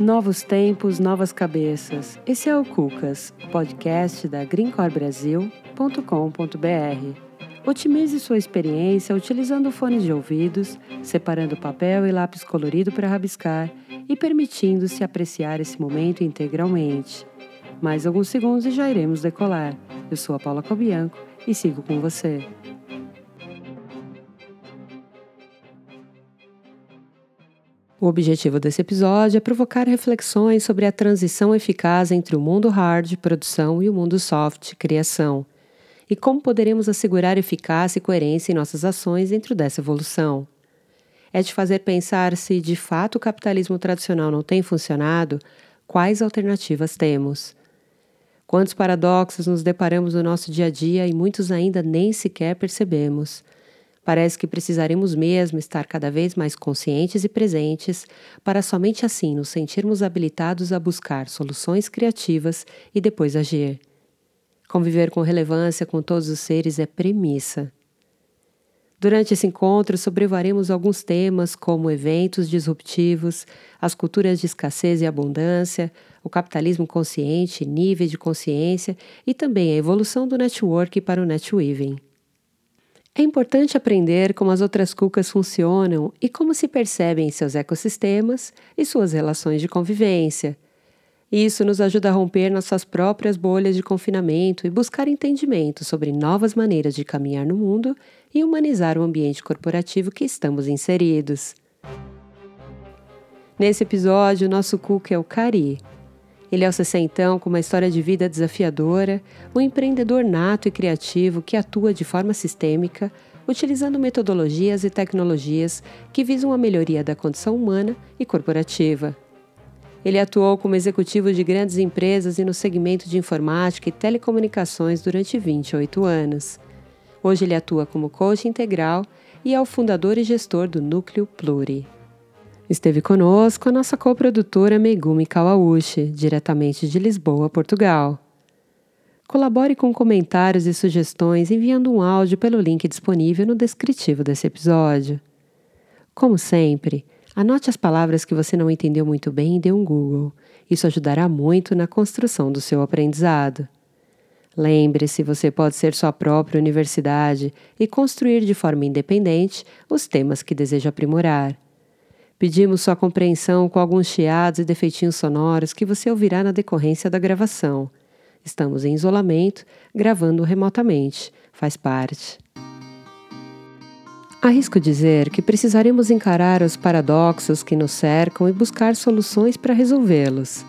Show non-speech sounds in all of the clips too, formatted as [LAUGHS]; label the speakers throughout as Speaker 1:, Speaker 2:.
Speaker 1: Novos tempos, novas cabeças. Esse é o Cucas, podcast da greencorbrasil.com.br. Otimize sua experiência utilizando fones de ouvidos, separando papel e lápis colorido para rabiscar e permitindo-se apreciar esse momento integralmente. Mais alguns segundos e já iremos decolar. Eu sou a Paula Cobianco e sigo com você. O objetivo desse episódio é provocar reflexões sobre a transição eficaz entre o mundo hard, produção, e o mundo soft, criação, e como poderemos assegurar eficácia e coerência em nossas ações dentro dessa evolução. É de fazer pensar se de fato o capitalismo tradicional não tem funcionado, quais alternativas temos. Quantos paradoxos nos deparamos no nosso dia a dia e muitos ainda nem sequer percebemos. Parece que precisaremos mesmo estar cada vez mais conscientes e presentes para somente assim nos sentirmos habilitados a buscar soluções criativas e depois agir. Conviver com relevância com todos os seres é premissa. Durante esse encontro, sobrevaremos alguns temas como eventos disruptivos, as culturas de escassez e abundância, o capitalismo consciente, níveis de consciência e também a evolução do network para o netweaving. É importante aprender como as outras cucas funcionam e como se percebem seus ecossistemas e suas relações de convivência. Isso nos ajuda a romper nossas próprias bolhas de confinamento e buscar entendimento sobre novas maneiras de caminhar no mundo e humanizar o ambiente corporativo que estamos inseridos. Nesse episódio, nosso cuca é o Cari, ele é o sessentão com uma história de vida desafiadora, um empreendedor nato e criativo que atua de forma sistêmica, utilizando metodologias e tecnologias que visam a melhoria da condição humana e corporativa. Ele atuou como executivo de grandes empresas e no segmento de informática e telecomunicações durante 28 anos. Hoje ele atua como coach integral e é o fundador e gestor do Núcleo Pluri. Esteve conosco a nossa coprodutora Megumi Kawauchi, diretamente de Lisboa, Portugal. Colabore com comentários e sugestões enviando um áudio pelo link disponível no descritivo desse episódio. Como sempre, anote as palavras que você não entendeu muito bem e dê um Google. Isso ajudará muito na construção do seu aprendizado. Lembre-se, você pode ser sua própria universidade e construir de forma independente os temas que deseja aprimorar. Pedimos sua compreensão com alguns chiados e defeitinhos sonoros que você ouvirá na decorrência da gravação. Estamos em isolamento, gravando remotamente. Faz parte. Arrisco dizer que precisaremos encarar os paradoxos que nos cercam e buscar soluções para resolvê-los.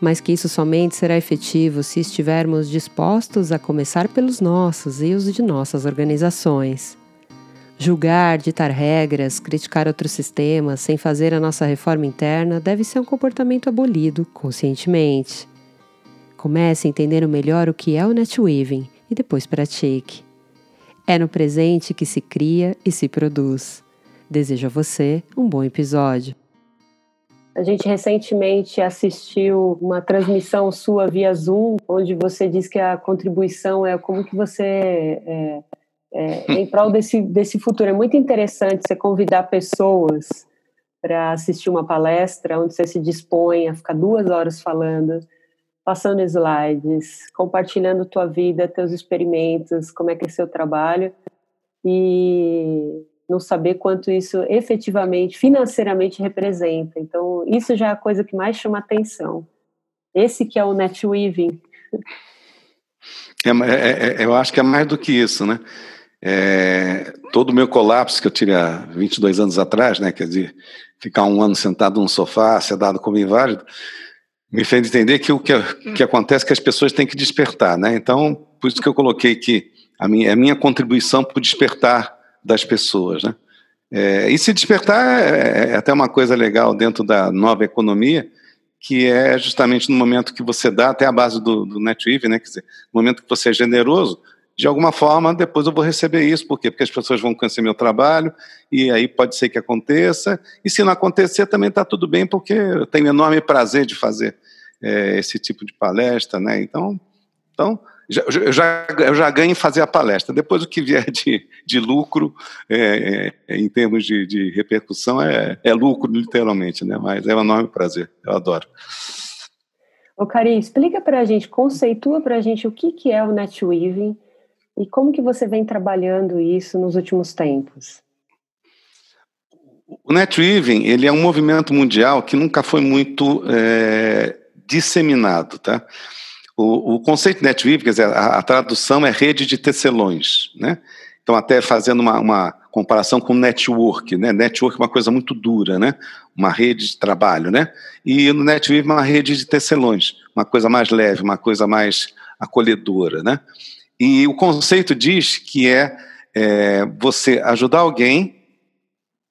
Speaker 1: Mas que isso somente será efetivo se estivermos dispostos a começar pelos nossos e os de nossas organizações. Julgar, ditar regras, criticar outros sistemas sem fazer a nossa reforma interna deve ser um comportamento abolido conscientemente. Comece entendendo melhor o que é o netweaving e depois pratique. É no presente que se cria e se produz. Desejo a você um bom episódio. A gente recentemente assistiu uma transmissão sua via Zoom, onde você diz que a contribuição é como que você é, é, em prol desse, desse futuro. É muito interessante você convidar pessoas para assistir uma palestra onde você se dispõe a ficar duas horas falando, passando slides, compartilhando tua vida, teus experimentos, como é que é seu trabalho e não saber quanto isso efetivamente, financeiramente representa. Então, isso já é a coisa que mais chama atenção. Esse que é o netweaving.
Speaker 2: É, é, é, eu acho que é mais do que isso, né? É, todo o meu colapso que eu tive há 22 anos atrás, né, quer dizer, ficar um ano sentado num sofá, ser dado como inválido, me fez entender que o que, que acontece é que as pessoas têm que despertar, né? Então, por isso que eu coloquei que a minha, a minha contribuição para o despertar das pessoas, né? É, e se despertar é, é, até uma coisa legal dentro da nova economia, que é justamente no momento que você dá, até a base do, do NetWeave, né? Quer dizer, no momento que você é generoso, de alguma forma, depois eu vou receber isso. Por quê? Porque as pessoas vão conhecer meu trabalho, e aí pode ser que aconteça. E se não acontecer, também está tudo bem, porque eu tenho enorme prazer de fazer é, esse tipo de palestra, né? Então, então eu já, eu já ganho em fazer a palestra. Depois o que vier de, de lucro, é, é, em termos de, de repercussão, é, é, lucro, literalmente, né? Mas é um enorme prazer, eu adoro.
Speaker 3: Ô, Cari, explica para a gente, conceitua para a gente o que, que é o NetWeaving e como que você vem trabalhando isso nos últimos tempos.
Speaker 2: O NetWeaving, ele é um movimento mundial que nunca foi muito é, disseminado, tá? O, o conceito de NetWeave, quer dizer, a, a, tradução é rede de tecelões, né? Então, até fazendo uma, uma comparação com network, né? Network é uma coisa muito dura, né? Uma rede de trabalho, né? E no NetWeave uma rede de tecelões, uma coisa mais leve, uma coisa mais acolhedora, né? E o conceito diz que é, é você ajudar alguém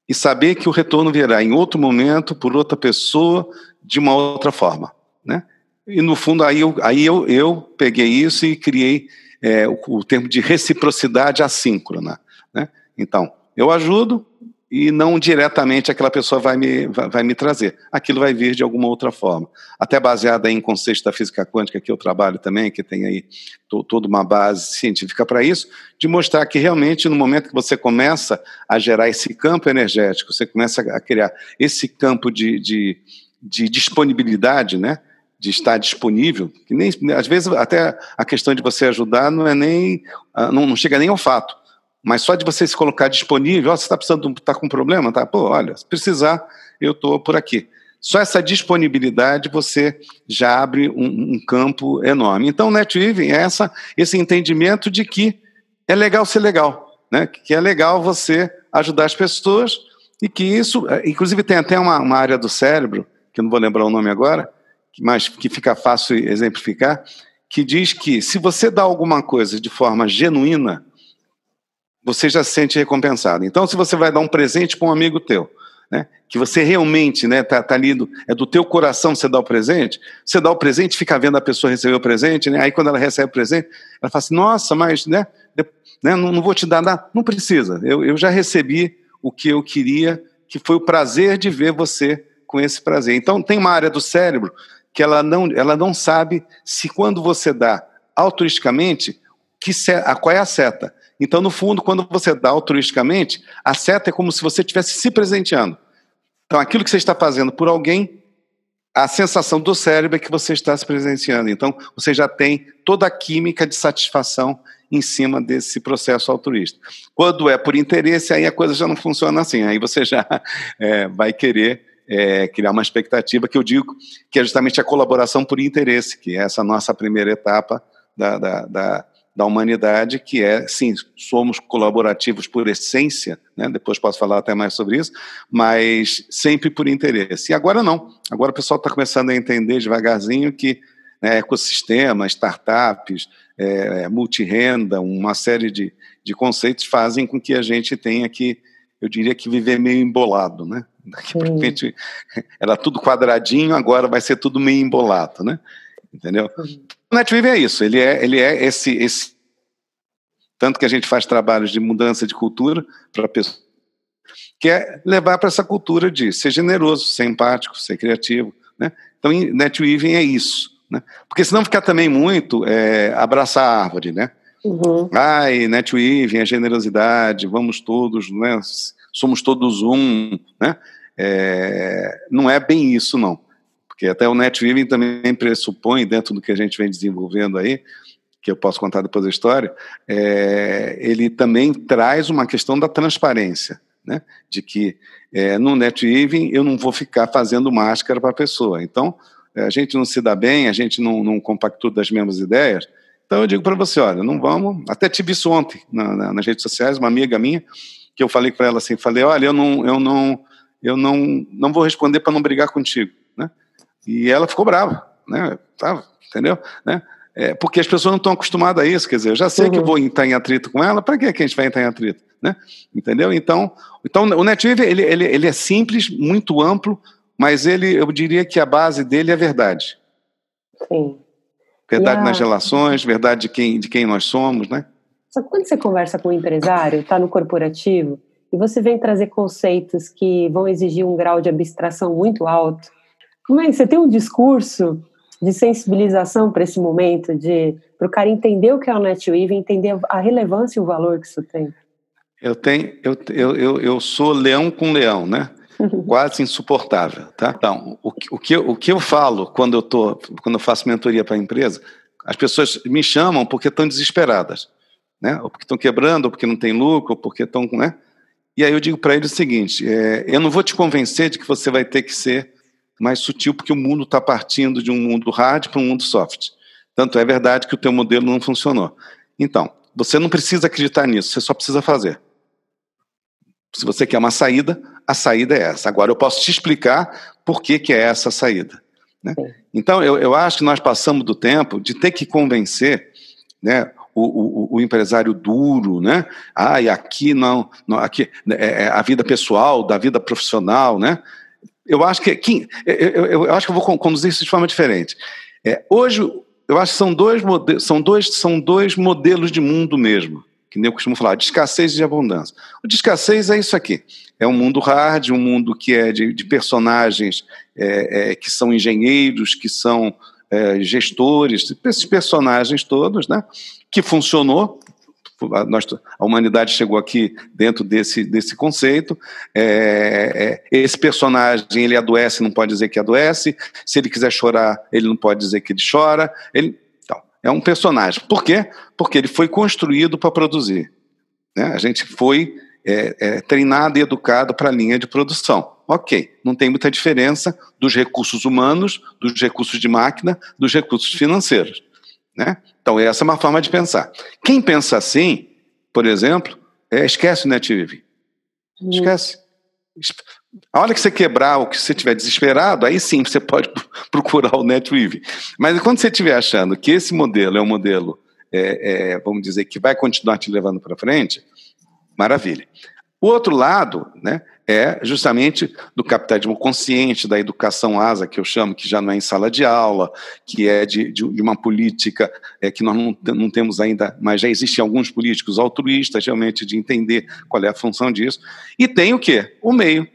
Speaker 2: e saber que o retorno virá em outro momento, por outra pessoa, de uma outra forma, né? E no fundo aí eu, aí eu, eu peguei isso e criei é, o, o, termo de reciprocidade assíncrona. Né? Então, eu ajudo e não diretamente aquela pessoa vai me, vai, me trazer. Aquilo vai vir de alguma outra forma. Até baseada em conceitos da física quântica que eu trabalho também, que tem aí to, toda uma base científica para isso, de mostrar que realmente no momento que você começa a gerar esse campo energético, você começa a criar esse campo de, de, de disponibilidade, né? de estar disponível, que nem às vezes até a questão de você ajudar não é nem ah, não, não chega nem ao fato, mas só de você se colocar disponível, oh, você está precisando, está com um problema, tá? Pô, olha, se precisar, eu estou por aqui. Só essa disponibilidade você já abre um, um campo enorme. Então, NetWeaving é essa, esse entendimento de que é legal ser legal, né? Que é legal você ajudar as pessoas e que isso, eh, inclusive tem até uma, uma área do cérebro que eu não vou lembrar o nome agora, mas que fica fácil exemplificar, que diz que se você dá alguma coisa de forma genuína, você já se sente recompensado. Então, se você vai dar um presente para um amigo teu, né, que você realmente né, tá, tá lindo, é do teu coração você dá o presente, você dá o presente, fica vendo a pessoa receber o presente, né, aí quando ela recebe o presente, ela fala assim, nossa, mas né, né não, não, vou te dar nada, não precisa, eu, eu já recebi o que eu queria, que foi o prazer de ver você com esse prazer. Então, tem uma área do cérebro que ela não, ela não sabe se quando você dá altruisticamente, que a, qual é a seta. Então, no fundo, quando você dá altruisticamente, a seta é como se você estivesse se presenteando. Então, aquilo que você está fazendo por alguém, a sensação do cérebro é que você está se presenciando. Então, você já tem toda a química de satisfação em cima desse processo altruísta. Quando é por interesse, aí a coisa já não funciona assim. Aí você já [LAUGHS] é, vai querer é, criar uma expectativa que eu digo que é justamente a colaboração por interesse, que é essa nossa primeira etapa da, da, da, da humanidade, que é, sim, somos colaborativos por essência, né? depois posso falar até mais sobre isso, mas sempre por interesse. E agora não, agora o pessoal está começando a entender devagarzinho que né, ecossistema, startups, é, multirenda, uma série de, de conceitos fazem com que a gente tenha que, eu diria que viver meio embolado, né? Daqui para frente [LAUGHS] era tudo quadradinho, agora vai ser tudo meio embolado, né? Entendeu? O NetWeave é isso, ele é, ele é esse, esse. Tanto que a gente faz trabalhos de mudança de cultura para pessoas, que é levar para essa cultura de ser generoso, ser empático, ser criativo. Né? Então, NetWeaving é isso. Né? Porque senão ficar também muito é, abraçar a árvore, né? Uhum. Ai, NetWeaving, a generosidade, vamos todos, né? somos todos um, né? É, não é bem isso, não. Porque até o NetWeaving também pressupõe, dentro do que a gente vem desenvolvendo aí, que eu posso contar depois da história, é, ele também traz uma questão da transparência, né? De que é, no NetWeaving eu não vou ficar fazendo máscara para a pessoa. Então, a gente não se dá bem, a gente não, não compactua das mesmas ideias. Então, eu digo para você: olha, não vamos. Até tive isso ontem na, na, nas redes sociais, uma amiga minha que eu falei para ela assim, falei, olha, eu não, eu não, eu não, não vou responder para não brigar contigo? E ela ficou brava, né? Tá, entendeu? Né? É, porque as pessoas não estão acostumadas a isso, quer dizer, eu já sei uhum. que vou estar em atrito com ela, para que a gente vai entrar em atrito, né? Entendeu? Então, então o NetWeave ele, ele, ele é simples, muito amplo, mas ele, eu diria que a base dele é verdade.
Speaker 3: Sim.
Speaker 2: Verdade a... nas relações, verdade de quem, de quem nós somos, né?
Speaker 3: Só que quando você conversa com um empresário, está no corporativo, e você vem trazer conceitos que vão exigir um grau de abstração muito alto, é você tem um discurso de sensibilização para esse momento, de para o cara entender o que é o NetWeave, entender a relevância e o valor que isso tem?
Speaker 2: Eu tenho, eu, eu, eu, eu sou leão com leão, né? Quase insuportável, tá? Então, o, o, que, o que eu falo quando eu tô, quando eu faço mentoria para a empresa, as pessoas me chamam porque estão desesperadas, né? Ou porque estão quebrando, ou porque não tem lucro, ou porque estão, né? E aí eu digo para eles o seguinte: é, eu não vou te convencer de que você vai ter que ser mais sutil, porque o mundo está partindo de um mundo hard para um mundo soft. Tanto é verdade que o teu modelo não funcionou. Então, você não precisa acreditar nisso, você só precisa fazer. Se você quer uma saída, a saída é essa. Agora eu posso te explicar por que, que é essa a saída. Né? Então eu, eu acho que nós passamos do tempo de ter que convencer né, o, o, o, empresário duro, né? Ah, e aqui não, não aqui é, é, a vida pessoal, da vida profissional, né? Eu acho que, que eu, eu, eu, acho que eu vou conduzir isso de forma diferente. É, hoje eu acho que são dois, são, dois, são dois modelos de mundo mesmo que nem eu costumo falar, de escassez e de abundância. O de escassez é isso aqui. É um mundo hard, um mundo que é de, de personagens é, é, que são engenheiros, que são é, gestores, esses personagens todos, né? Que funcionou. A, nós, a humanidade chegou aqui dentro desse, desse conceito. É, é, esse personagem ele adoece, não pode dizer que adoece. Se ele quiser chorar, ele não pode dizer que ele chora. Ele, é um personagem. Por quê? Porque ele foi construído para produzir. Né? A gente foi é, é, treinado e educado para a linha de produção. Ok, não tem muita diferença dos recursos humanos, dos recursos de máquina, dos recursos financeiros. Né? Então, essa é uma forma de pensar. Quem pensa assim, por exemplo, é, esquece o NetWeave. Hum. Esquece. A hora que você quebrar ou que você estiver desesperado, aí sim você pode [LAUGHS] procurar o NetWeave. Mas quando você estiver achando que esse modelo é um modelo, é, é, vamos dizer, que vai continuar te levando para frente, maravilha. O outro lado né, é justamente do capitalismo consciente, da educação asa, que eu chamo, que já não é em sala de aula, que é de, de, uma política é, que nós não, não, temos ainda, mas já existem alguns políticos altruístas, realmente, de entender qual é a função disso. E tem o quê? O meio,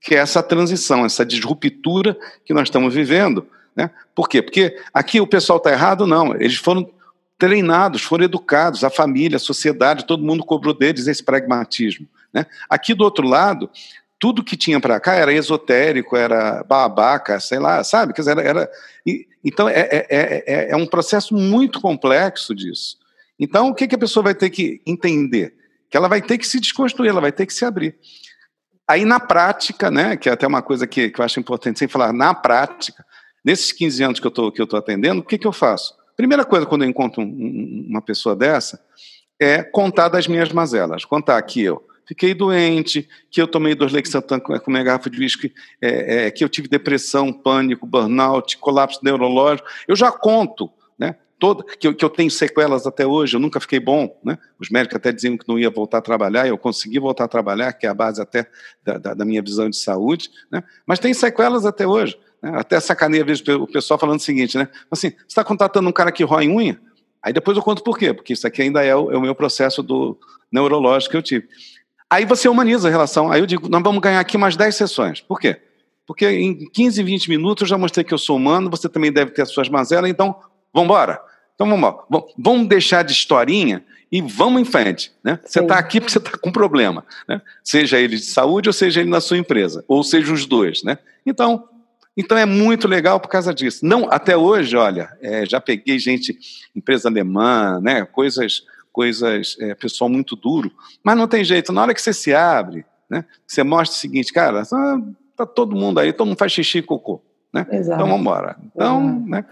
Speaker 2: que é essa transição, essa disruptura que nós estamos vivendo. Né? Por quê? Porque aqui o pessoal está errado? Não, eles foram treinados, foram educados, a família, a sociedade, todo mundo cobrou deles esse pragmatismo. Né? Aqui do outro lado, tudo que tinha para cá era esotérico, era babaca, sei lá, sabe? Quer dizer, era, era então é, é, é, é, um processo muito complexo disso. Então, o que, que a pessoa vai ter que entender? Que ela vai ter que se desconstruir, ela vai ter que se abrir. Aí, na prática, né, que é até uma coisa que, que eu acho importante sem falar, na prática, nesses 15 anos que eu estou atendendo, o que, que eu faço? Primeira coisa, quando eu encontro um, uma pessoa dessa, é contar das minhas mazelas. Contar que eu fiquei doente, que eu tomei dois Lexatan com uma garrafa de uísque, é, é, que eu tive depressão, pânico, burnout, colapso neurológico. Eu já conto toda, que eu, que eu tenho sequelas até hoje, eu nunca fiquei bom, né? Os médicos até diziam que não ia voltar a trabalhar, eu consegui voltar a trabalhar, que é a base até da, da, da minha visão de saúde, né? Mas tem sequelas até hoje. Né? Até sacaneia, vejo o pessoal falando o seguinte, né? Assim, você está contratando um cara que rói unha? Aí depois eu conto por quê, porque isso aqui ainda é o, é o meu processo do neurológico que eu tive. Aí você humaniza a relação. Aí eu digo, nós vamos ganhar aqui umas 10 sessões. Por quê? Porque em 15, 20 minutos eu já mostrei que eu sou humano, você também deve ter as suas mazelas, então vamos embora. Então vamos lá, vamos deixar de historinha e vamos em frente. Né? Você está aqui porque você está com problema, né? seja ele de saúde ou seja ele na sua empresa, ou seja os dois. Né? Então, então é muito legal por causa disso. Não, até hoje, olha, é, já peguei gente, empresa alemã, né? coisas, coisas, é, pessoal muito duro, mas não tem jeito. Na hora que você se abre, né? você mostra o seguinte, cara, tá, tá todo mundo aí, todo mundo faz xixi e cocô. Né? Então vamos embora. Então, né?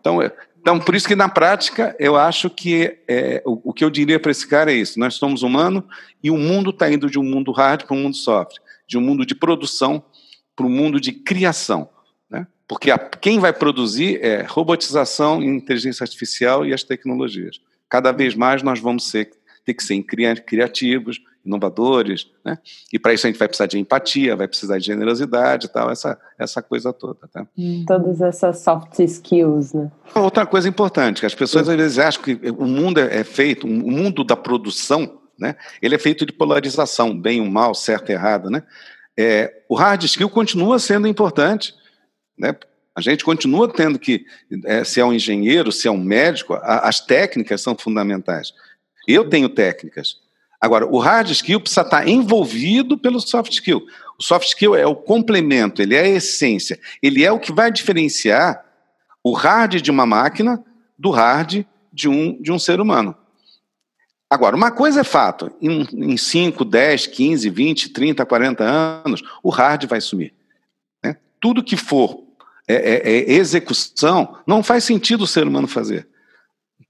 Speaker 2: então então, por isso que na prática, eu acho que é, o, o, que eu diria para esse cara é isso: nós somos humanos e o mundo está indo de um mundo hard para um mundo soft, de um mundo de produção para um mundo de criação. Né? Porque a, quem vai produzir é robotização, inteligência artificial e as tecnologias. Cada vez mais nós vamos ser, ter que ser criativos, inovadores, né? E para isso a gente vai precisar de empatia, vai precisar de generosidade e tal, essa, essa coisa toda, tá?
Speaker 3: Hum. Todas essas soft skills, né?
Speaker 2: Outra coisa importante, que as pessoas às vezes acham que o mundo é, é feito, o mundo da produção, né? Ele é feito de polarização, bem ou mal, certo e errado, né? É, o hard skill continua sendo importante, né? A gente continua tendo que, é, se é um engenheiro, se é um médico, a, as técnicas são fundamentais. Eu tenho técnicas. Agora, o hard skill precisa estar envolvido pelo soft skill. O soft skill é o complemento, ele é a essência, ele é o que vai diferenciar o hard de uma máquina do hard de um, de um ser humano. Agora, uma coisa é fato: em, 5, 10, 15, 20, 30, 40 anos, o hard vai sumir. Né? Tudo que for é, é, é execução, não faz sentido o ser humano fazer.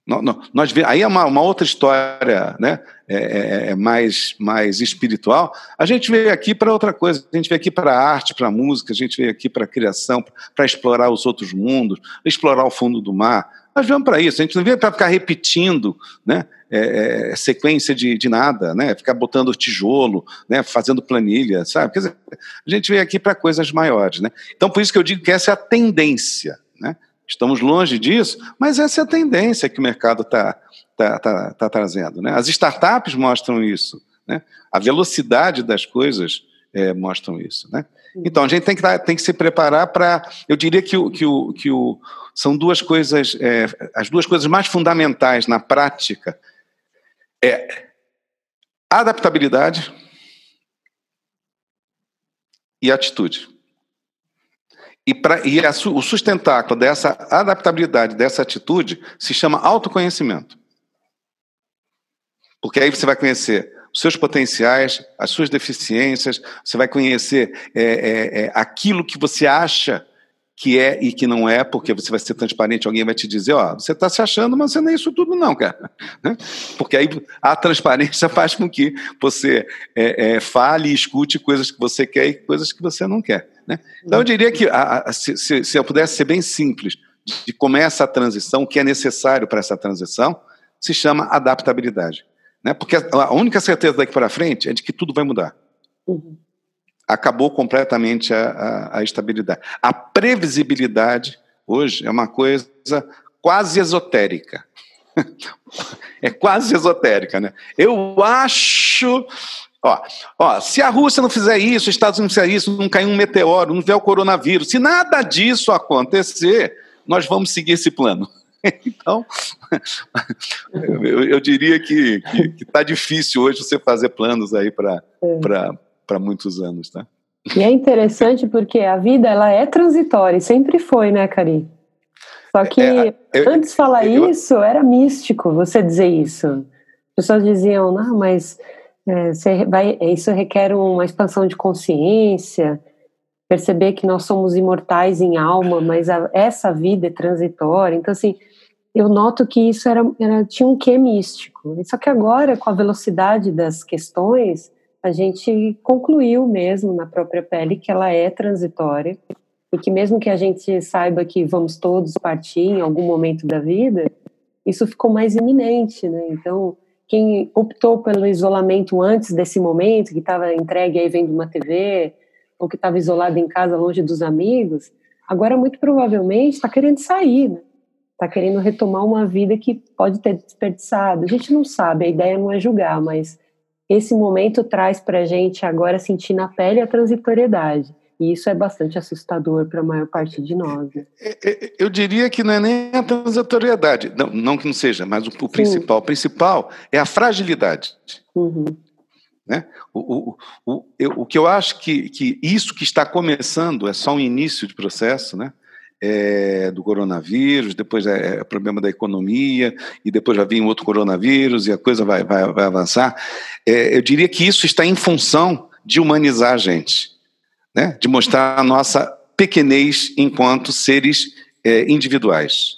Speaker 2: Nós, aí é uma, uma outra história né? É, é, é, mais, mais espiritual. A gente veio aqui para outra coisa, a gente veio aqui para a arte, para a música, a gente veio aqui para a criação, para explorar os outros mundos, explorar o fundo do mar. Nós viemos para isso, a gente não veio para ficar repetindo né? É, é, sequência de, de nada, né? ficar botando tijolo, né? fazendo planilha, sabe? Quer dizer, a gente veio aqui para coisas maiores. Né? Então, por isso que eu digo que essa é a tendência. Né? Estamos longe disso, mas essa é a tendência que o mercado está tá, tá, tá trazendo. Né? As startups mostram isso, né? a velocidade das coisas é, mostram isso. Né? Então, a gente tem que, tem que se preparar para. Eu diria que, o, que, o, que o, são duas coisas, é, as duas coisas mais fundamentais na prática é adaptabilidade e atitude. E, pra, e a, o sustentáculo dessa adaptabilidade, dessa atitude, se chama autoconhecimento. Porque aí você vai conhecer seus potenciais, as suas deficiências, você vai conhecer é, é, é, aquilo que você acha que é e que não é, porque você vai ser transparente, alguém vai te dizer, ó, você está se achando, mas você não é isso tudo não, cara. [LAUGHS] Né? Porque aí a transparência [LAUGHS] faz com que você é, é, fale e escute coisas que você quer e coisas que você não quer. Né? Então eu diria que a, a, se, se, se, eu pudesse ser bem simples de como é essa transição, o que é necessário para essa transição, se chama adaptabilidade. Né? Porque a, única certeza daqui para frente é de que tudo vai mudar. Uhum acabou completamente a, a, a estabilidade. A previsibilidade hoje é uma coisa quase esotérica. [LAUGHS] é quase esotérica, né? Eu acho. Ó, ó, se a Rússia não fizer isso, os Estados Unidos não fizer isso, não cair um meteoro, não vier o coronavírus, se nada disso acontecer, nós vamos seguir esse plano. [LAUGHS] Então, [LAUGHS] eu, eu diria que está difícil hoje você fazer planos aí para é muitos anos, tá?
Speaker 3: E é interessante porque a vida ela é transitória, e sempre foi, né, Cari? Só que é, eu, antes de falar eu, isso, era místico você dizer isso. As pessoas diziam, não, mas é, vai, isso requer uma expansão de consciência, perceber que nós somos imortais em alma, mas a, essa vida é transitória. Então, assim, eu noto que isso era, era tinha um quê místico. Só que agora, com a velocidade das questões, a gente concluiu mesmo na própria pele que ela é transitória e que mesmo que a gente saiba que vamos todos partir em algum momento da vida, isso ficou mais iminente, né? Então, quem optou pelo isolamento antes desse momento, que estava entregue aí vendo uma TV, ou que estava isolado em casa longe dos amigos, agora muito provavelmente está querendo sair, né? Está querendo retomar uma vida que pode ter desperdiçado. A gente não sabe, a ideia não é julgar, mas esse momento traz para a gente agora sentir na pele a transitoriedade. E isso é bastante assustador para a maior parte de nós. Né?
Speaker 2: É, é, eu diria que não é nem a transitoriedade, não, não que não seja, mas o, o principal. O principal é a fragilidade. Uhum. Né? O, o, o, eu, o que eu acho que, que isso que está começando é só um início de processo, né? É, do coronavírus, depois é, é problema da economia, e depois vai vir outro coronavírus e a coisa vai, vai, vai avançar. É, eu diria que isso está em função de humanizar a gente, né? de mostrar a nossa pequenez enquanto seres é, individuais.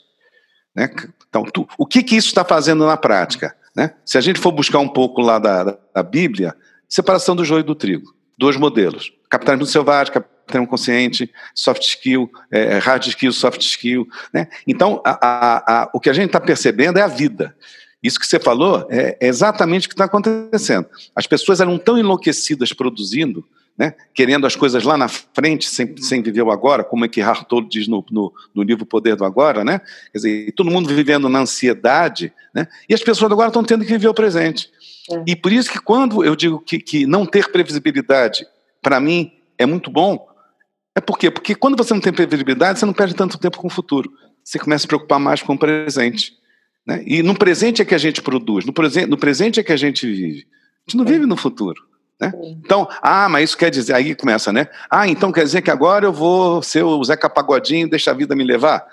Speaker 2: Né? Então, tu, o que, que isso está fazendo na prática? Né? Se a gente for buscar um pouco lá da, da Bíblia, separação do joio e do trigo, dois modelos. Capitalismo selvagem, capitalismo consciente, soft skill, é, hard skill, soft skill. Né? Então, a, a, a, o que a gente está percebendo é a vida. Isso que você falou é, é exatamente o que está acontecendo. As pessoas eram tão enlouquecidas produzindo, né, querendo as coisas lá na frente, sem, sem viver o agora, como é que Hartol diz no, no, no livro Poder do Agora, né? Quer dizer, todo mundo vivendo na ansiedade, né? E as pessoas agora estão tendo que viver o presente. É. E por isso que quando eu digo que, que não ter previsibilidade, para mim, é muito bom, É por quê? Porque quando você não tem previsibilidade, você não perde tanto tempo com o futuro. Você começa a se preocupar mais com o presente. Né? E no presente é que a gente produz, no presente, no presente é que a gente vive. A gente não vive no futuro. Né? Então, ah, mas isso quer dizer, aí começa, né? Ah, então quer dizer que agora eu vou ser o Zeca Pagodinho, deixa a vida me levar?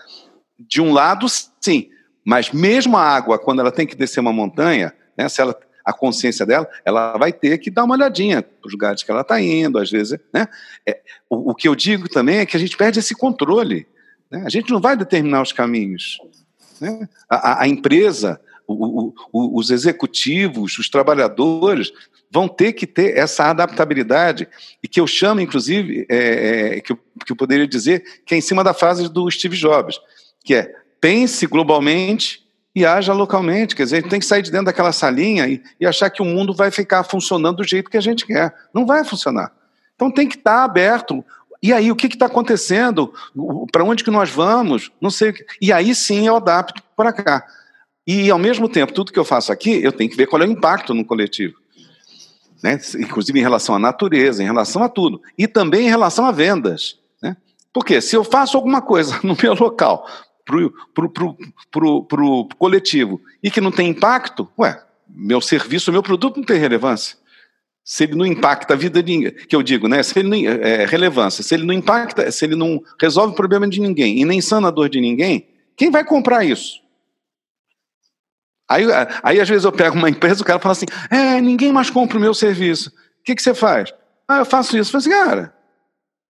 Speaker 2: De um lado, sim, mas mesmo a água, quando ela tem que descer uma montanha, né, se ela, a consciência dela, ela vai ter que dar uma olhadinha para os lugares que ela está indo, às vezes. Né? É, o, o, que eu digo também é que a gente perde esse controle. Né? A gente não vai determinar os caminhos. Né? A, a, empresa, o, o, os executivos, os trabalhadores vão ter que ter essa adaptabilidade e que eu chamo, inclusive, é, é, que, eu, que eu poderia dizer que é em cima da frase do Steve Jobs, que é pense globalmente e haja localmente. Quer dizer, a gente tem que sair de dentro daquela salinha e, e, achar que o mundo vai ficar funcionando do jeito que a gente quer. Não vai funcionar. Então tem que estar aberto. E aí, o que está acontecendo? Para onde que nós vamos? Não sei. E aí sim eu adapto para cá. E, ao mesmo tempo, tudo que eu faço aqui, eu tenho que ver qual é o impacto no coletivo. Né? Inclusive em relação à natureza, em relação a tudo. E também em relação a vendas. Né? Porque se eu faço alguma coisa [LAUGHS] no meu local para o coletivo e que não tem impacto, ué, meu serviço, meu produto não tem relevância. Se ele não impacta a vida de ninguém, que eu digo, né? Se ele não, é, relevância, se ele não impacta, se ele não resolve o problema de ninguém e nem sana a dor de ninguém, quem vai comprar isso? Aí, aí às vezes eu pego uma empresa, o cara fala assim: é, ninguém mais compra o meu serviço. O que, que você faz? Ah, eu faço isso. Eu falo assim, cara,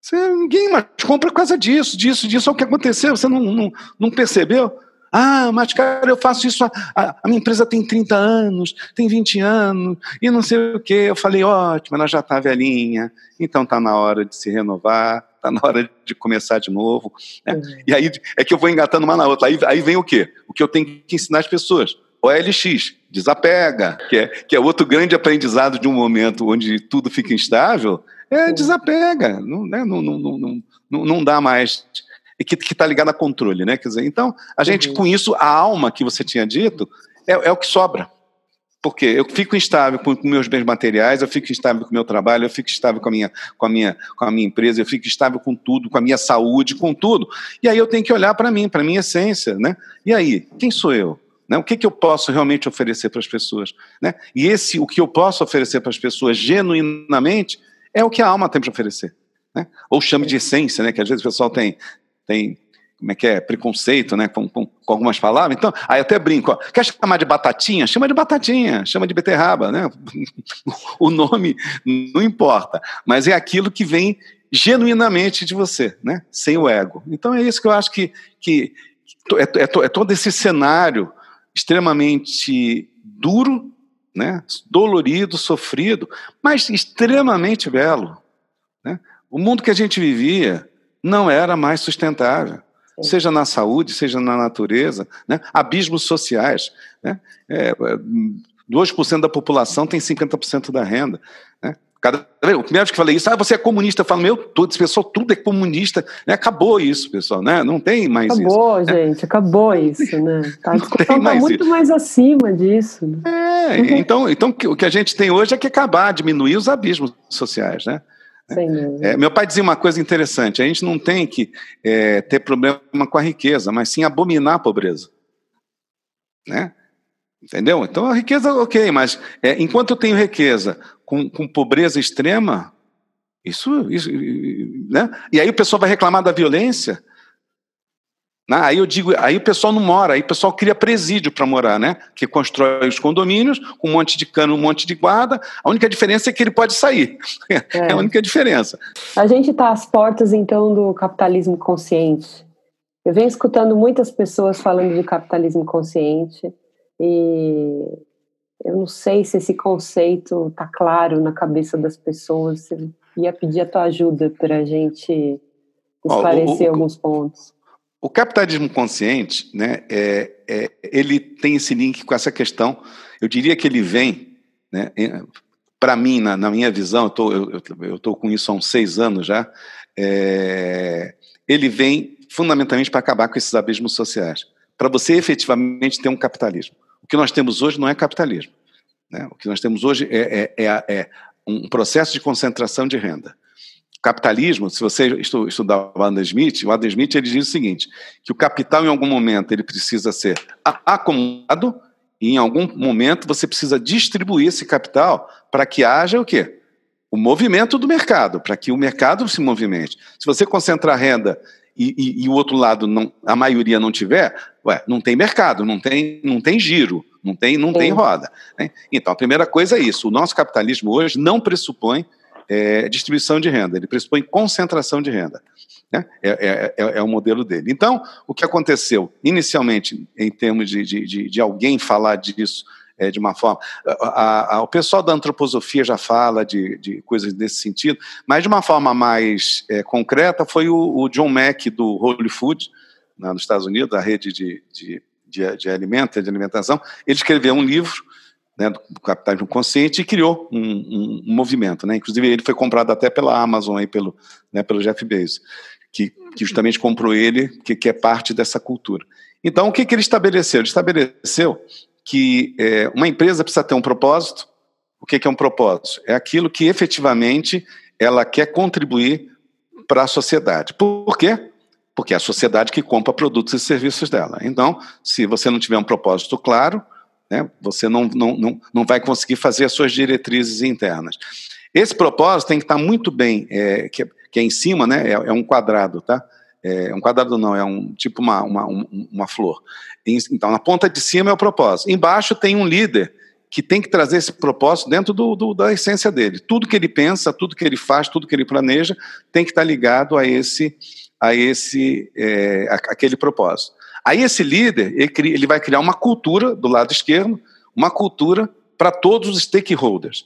Speaker 2: você, ninguém mais compra por causa disso, disso, disso. É o que aconteceu, você não, não, não percebeu? Ah, mas cara, eu faço isso, a, a, minha empresa tem 30 anos, tem 20 anos, e não sei o quê. Eu falei, ótimo, ela já está velhinha, então está na hora de se renovar, está na hora de começar de novo. Né? Uhum. E aí é que eu vou engatando uma na outra. Aí, aí vem o quê? O que eu tenho que ensinar as pessoas. OLX, desapega, que é, que é outro grande aprendizado de um momento onde tudo fica instável, é, desapega, não, né, não, não, não, não, não dá mais. E que está ligado a controle, né? Quer dizer, então, a gente, uhum. com isso, a alma que você tinha dito, é, é o que sobra. Porque eu fico instável com, com meus bens materiais, eu fico instável com o meu trabalho, eu fico instável com a, minha, com, a minha, com a minha empresa, eu fico instável com tudo, com a minha saúde, com tudo. E aí eu tenho que olhar para mim, para a minha essência, né? E aí, quem sou eu? Né? O que, que eu posso realmente oferecer para as pessoas? Né? E esse, o que eu posso oferecer para as pessoas genuinamente, é o que a alma tem para oferecer. Né? Ou chame de essência, né? que às vezes o pessoal tem, tem como é que é, preconceito, né, com, com, com, algumas palavras. Então, aí até brinco, ó, quer chamar de batatinha? Chama de batatinha, chama de beterraba, né? [LAUGHS] o nome não importa, mas é aquilo que vem genuinamente de você, né? Sem o ego. Então é isso que eu acho que, que é, é, é todo esse cenário extremamente duro né? dolorido, sofrido, mas extremamente belo. Né? O mundo que a gente vivia não era mais sustentável, Sim. seja na saúde, seja na natureza, né? abismos sociais. Né? É, 2% da população tem 50% da renda. Né? Cada, o primeiro vez que falei isso, ah, você é comunista. Eu falo, meu, todo esse pessoal, tudo é comunista. Né? Acabou isso, pessoal, né? Não tem mais
Speaker 3: acabou,
Speaker 2: isso.
Speaker 3: Acabou, né? gente, né? acabou isso, né? [LAUGHS] Tá, a discussão está muito isso. mais acima disso. Né?
Speaker 2: É, então, então o que a gente tem hoje é que acabar, diminuir os abismos sociais, né? É, meu pai dizia uma coisa interessante: a gente não tem que é, ter problema com a riqueza, mas sim abominar a pobreza. Né? Entendeu? Então a riqueza, ok, mas é, enquanto eu tenho riqueza com, com pobreza extrema, isso, isso, né? E aí o pessoal vai reclamar da violência. Né? Aí eu digo, aí o pessoal não mora, aí o pessoal cria presídio para morar, né? Que constrói os condomínios com um monte de cano, um monte de guarda. A única diferença é que ele pode sair. É, [LAUGHS] é a única diferença.
Speaker 3: A gente está às portas então do capitalismo consciente. Eu venho escutando muitas pessoas falando de capitalismo consciente e eu não sei se esse conceito está claro na cabeça das pessoas. Eu ia pedir a tua ajuda para a gente esclarecer o, o, alguns pontos.
Speaker 2: O capitalismo consciente, né, é, é, ele tem esse link com essa questão. Eu diria que ele vem, né, para mim, na, na, minha visão, eu estou com isso há uns seis anos já, é, ele vem fundamentalmente para acabar com esses abismos sociais, para você efetivamente ter um capitalismo. O que nós temos hoje não é capitalismo. Né? O que nós temos hoje é, é, é, é um processo de concentração de renda. capitalismo, se você estudar o Adam Smith, o Adam Smith ele diz o seguinte, que o capital em algum momento ele precisa ser acumulado e em algum momento você precisa distribuir esse capital para que haja o quê? O movimento do mercado, para que o mercado se movimente. Se você concentrar renda e, e, e, o outro lado não, a maioria não tiver, ué, não tem mercado, não tem, não tem giro, não tem, não tem roda. Né? Então, a primeira coisa é isso. O nosso capitalismo hoje não pressupõe é, distribuição de renda, ele pressupõe concentração de renda. Né? É, é, é, é, o modelo dele. Então, o que aconteceu inicialmente, em termos de, de, de, de alguém falar disso é, de uma forma. A, a, o pessoal da antroposofia já fala de, de coisas nesse sentido, mas de uma forma mais é, concreta foi o, o, John Mack do Holy Food, né, nos Estados Unidos, da rede de, de, de, de de alimentação. Ele escreveu um livro né, do capitalismo consciente e criou um, um, um, movimento. Né? Inclusive, ele foi comprado até pela Amazon, aí, pelo, né, pelo Jeff Bezos, que, que justamente comprou ele, que, que é parte dessa cultura. Então, o que, que ele estabeleceu? Ele estabeleceu que é, uma empresa precisa ter um propósito. O que, que é um propósito? É aquilo que efetivamente ela quer contribuir para a sociedade. Por quê? Porque é a sociedade que compra produtos e serviços dela. Então, se você não tiver um propósito claro, né, você não, não, não, não vai conseguir fazer as suas diretrizes internas. Esse propósito tem que estar muito bem, é, que, que é em cima, né, é, é um quadrado, tá? É, um quadrado não, é um tipo uma, uma, uma flor. Então, na ponta de cima é o propósito. Embaixo tem um líder que tem que trazer esse propósito dentro do, do, da essência dele. Tudo que ele pensa, tudo que ele faz, tudo que ele planeja tem que estar ligado a esse, a esse, é, a, aquele propósito. Aí esse líder ele, ele vai criar uma cultura do lado esquerdo, uma cultura para todos os stakeholders,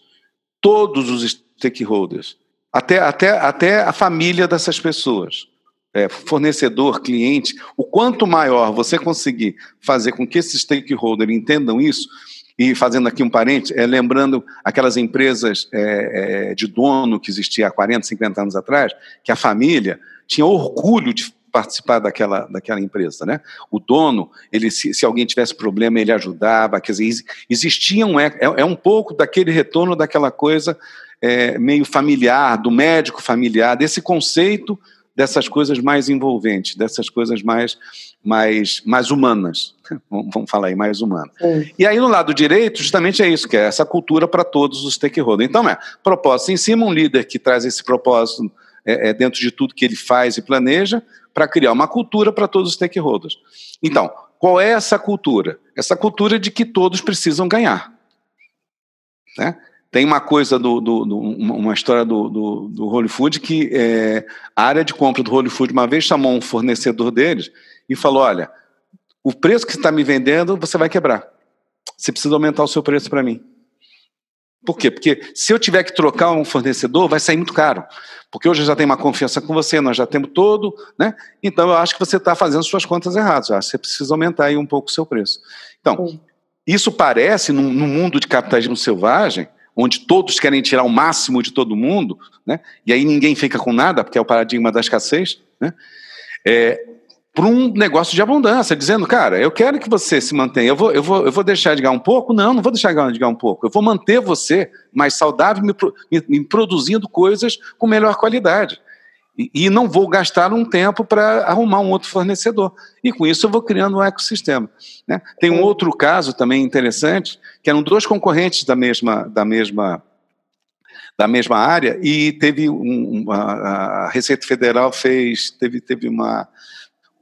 Speaker 2: todos os stakeholders, até, até, até a família dessas pessoas é, fornecedor, cliente, o quanto maior você conseguir fazer com que esses stakeholders entendam isso, e fazendo aqui um parente, é, lembrando aquelas empresas é, é, de dono que existia há 40, 50 anos atrás, que a família tinha orgulho de participar daquela, daquela empresa, né? O dono, ele se, se alguém tivesse problema, ele ajudava, quer dizer, existia um, é, é, um pouco daquele retorno daquela coisa é, meio familiar, do médico familiar, desse conceito dessas coisas mais envolventes, dessas coisas mais, mais, mais humanas. [LAUGHS] Vamos falar aí, mais humanas. E aí, no lado direito, justamente é isso, que é essa cultura para todos os stakeholders. Então, é propósito em cima, um líder que traz esse propósito é, é dentro de tudo que ele faz e planeja, para criar uma cultura para todos os stakeholders. Então, qual é essa cultura? Essa cultura de que todos precisam ganhar. Né? Tem uma coisa do, do, do uma história do, do, do Holy Food que é, a área de compra do Holy Food uma vez chamou um fornecedor deles e falou: olha, o preço que você está me vendendo você vai quebrar. Você precisa aumentar o seu preço para mim. Por quê? Porque se eu tiver que trocar um fornecedor, vai sair muito caro. Porque hoje eu já tenho uma confiança com você, nós já temos todo, né? Então eu acho que você está fazendo suas contas erradas. Eu acho que você precisa aumentar aí um pouco o seu preço. Então, isso parece, no, no mundo de capitalismo selvagem, onde todos querem tirar o máximo de todo mundo, né? e aí ninguém fica com nada, porque é o paradigma da escassez, né? É, para um negócio de abundância, dizendo, cara, eu quero que você se mantenha, eu vou, eu vou, eu vou deixar de ganhar um pouco? Não, não vou deixar de ganhar um pouco, eu vou manter você mais saudável, me, me, me produzindo coisas com melhor qualidade e não vou gastar um tempo para arrumar um outro fornecedor. E com isso eu vou criando um ecossistema. Né? Tem um outro caso também interessante, que eram dois concorrentes da mesma, da mesma, da mesma área, e teve um, uma, a Receita Federal fez, teve, teve uma,